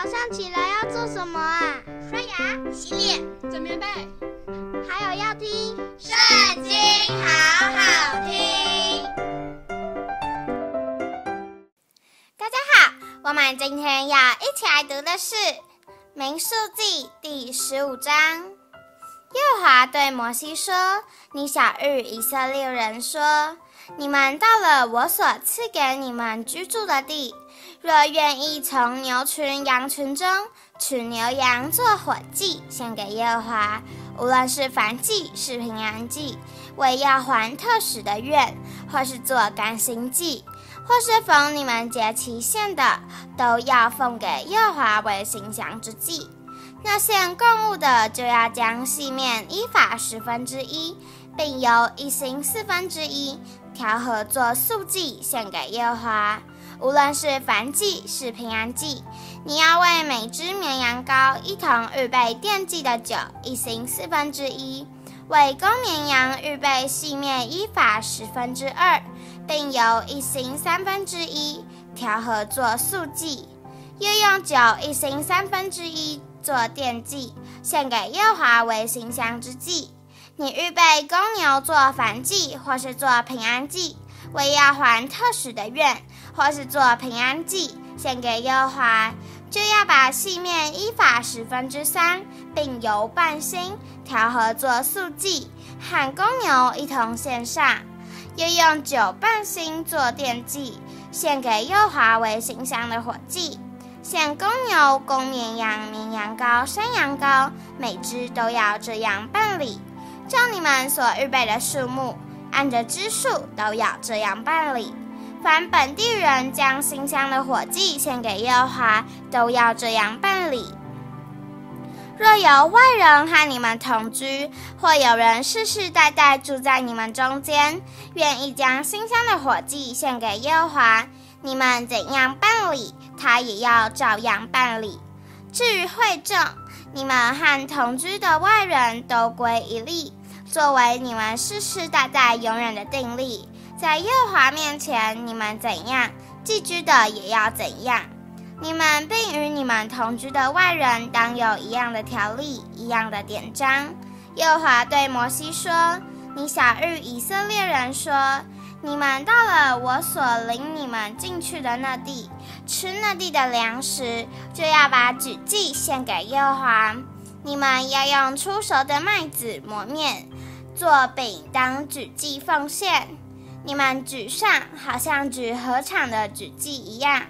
早上起来要做什么啊？刷牙、洗脸、整棉被，还有要听《圣经》，好好听。大家好，我们今天要一起来读的是《民数记》第十五章。耶和华对摩西说：“你晓諭以色列人说。”你们到了我所赐给你们居住的地，若愿意从牛群、羊群中取牛羊做火祭献给耶和华，无论是燔祭是平安祭，为要还特使的愿，或是做甘心祭，或是逢你们节期献的，都要奉给耶和华为馨香之祭。那献供物的就要将细面依法十分之一，并由一行四分之一。调和作素祭献给耶和华，无论是凡祭是平安祭，你要为每只绵羊羔一同预备奠祭的酒一行四分之一，为公绵羊预备细面依法十分之二，并由一行三分之一，调和作素祭，又用酒一行三分之一做奠祭，献给耶华为馨香之祭。你预备公牛做燔祭，或是做平安祭，为要还特使的愿，或是做平安祭，献给耶华，就要把细面依法十分之三，并油半星，调和做素祭，和公牛一同献上，又用酒半星做奠祭，献给耶和华为馨香的火祭。献公牛、公绵羊、绵羊羔、山羊羔，每只都要这样办理。照你们所预备的数目，按着支数都要这样办理。凡本地人将新香的火祭献给耶和华，都要这样办理。若有外人和你们同居，或有人世世代代住在你们中间，愿意将新香的火祭献给耶和华，你们怎样办理，他也要照样办理。至于会众，你们和同居的外人都归一例。作为你们世世代代永远的定例，在耶和华面前，你们怎样，寄居的也要怎样。你们并与你们同居的外人，当有一样的条例，一样的典章。耶和华对摩西说：“你晓諭以色列人说，你们到了我所领你们进去的那地，吃那地的粮食，就要把纸祭献给耶和华。你们要用出熟的麦子磨面。”做饼当纸祭奉献，你们举上好像举禾场的纸祭一样。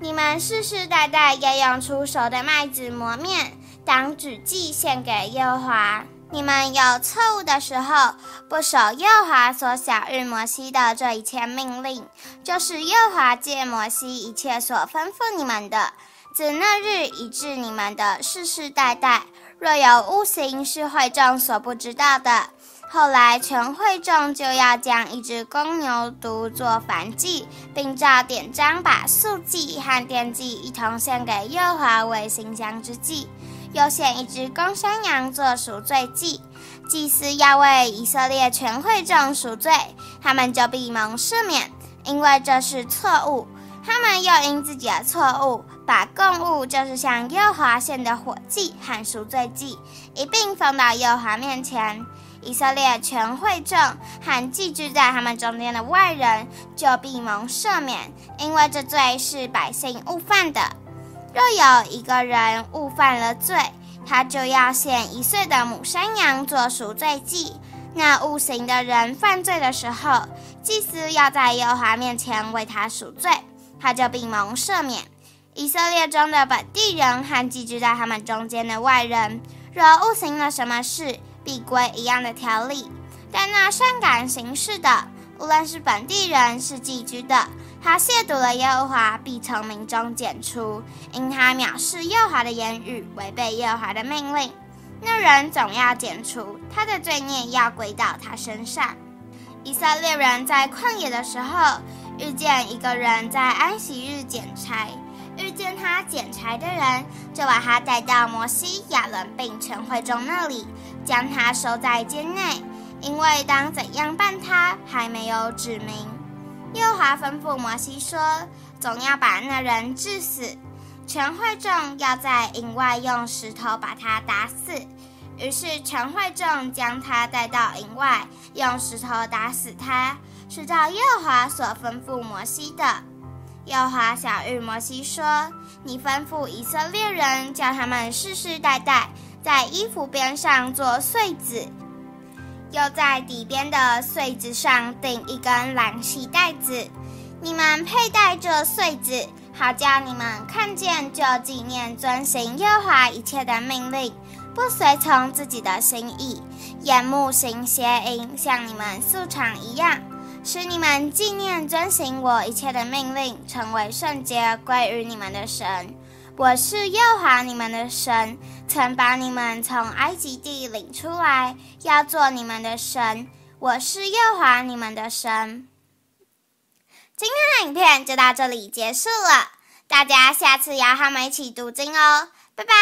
你们世世代代要用出熟的麦子磨面当纸祭献给耶和华。你们有错误的时候，不守耶和华所晓日摩西的这一切命令，就是耶和华借摩西一切所吩咐你们的，自那日以至你们的世世代代，若有误行是会众所不知道的。后来，全会众就要将一只公牛犊做燔祭，并照典章把素祭和奠祭一同献给耶和华为馨香之祭，又献一只公山羊做赎罪祭。祭司要为以色列全会众赎罪，他们就必蒙赦免，因为这是错误。他们又因自己的错误，把供物，就是向耶华献的火祭和赎罪祭，一并放到耶华面前。以色列全会众和寄居在他们中间的外人，就必蒙赦免，因为这罪是百姓误犯的。若有一个人误犯了罪，他就要献一岁的母山羊做赎罪祭。那误行的人犯罪的时候，祭司要在耶和华面前为他赎罪，他就必蒙赦免。以色列中的本地人和寄居在他们中间的外人，若误行了什么事，必归一样的条例，但那善感行事的，无论是本地人是寄居的，他亵渎了耶和华，必从民中剪除，因他藐视耶和华的言语，违背耶和华的命令。那人总要剪除，他的罪孽要归到他身上。以色列人在旷野的时候，遇见一个人在安息日捡柴，遇见他捡柴的人，就把他带到摩西、亚伦并全会中那里。将他收在监内，因为当怎样办他还没有指明。耶华吩咐摩西说：“总要把那人治死。全会众要在营外用石头把他打死。于是全会众将他带到营外，用石头打死他，是照耶华所吩咐摩西的。耶华晓諭摩西说：“你吩咐以色列人，叫他们世世代代在衣服边上做穗子，又在底边的穗子上钉一根蓝细带子。你们佩戴这穗子，好叫你们看见就纪念遵行耶和华一切的命令。”不随从自己的心意，眼目行邪淫，像你们素常一样，使你们纪念遵行我一切的命令，成为圣洁，归于你们的神。我是耶华你们的神，曾把你们从埃及地领出来，要做你们的神。我是耶华你们的神。今天的影片就到这里结束了，大家下次要和我们一起读经哦，拜拜。